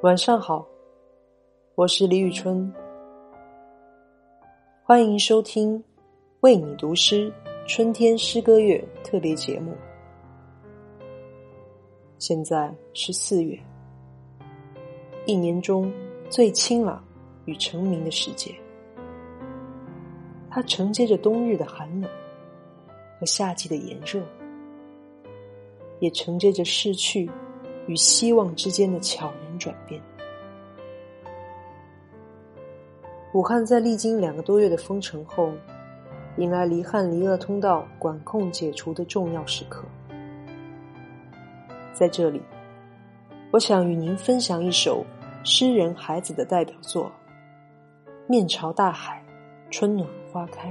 晚上好，我是李宇春，欢迎收听《为你读诗春天诗歌月》特别节目。现在是四月，一年中最清朗与澄明的时节，它承接着冬日的寒冷和夏季的炎热，也承接着逝去与希望之间的悄然。转变。武汉在历经两个多月的封城后，迎来离汉离鄂通道管控解除的重要时刻。在这里，我想与您分享一首诗人孩子的代表作《面朝大海，春暖花开》。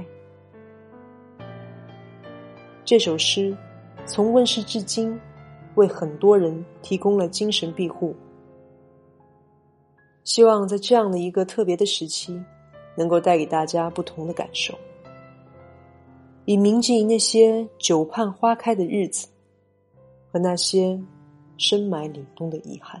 这首诗从问世至今，为很多人提供了精神庇护。希望在这样的一个特别的时期，能够带给大家不同的感受，以铭记那些久盼花开的日子，和那些深埋凛冬的遗憾。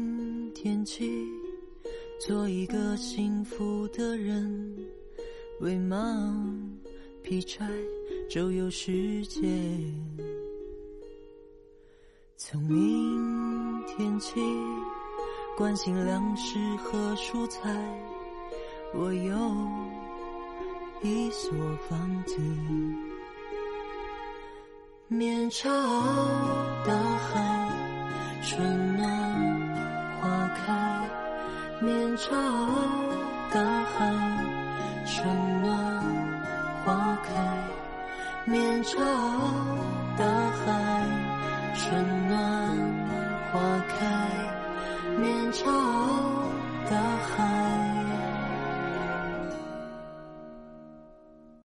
天起，做一个幸福的人，喂马，劈柴，周游世界。从明天起，关心粮食和蔬菜，我有一所房子，面朝大海。春暖面朝大海，春暖花开。面朝。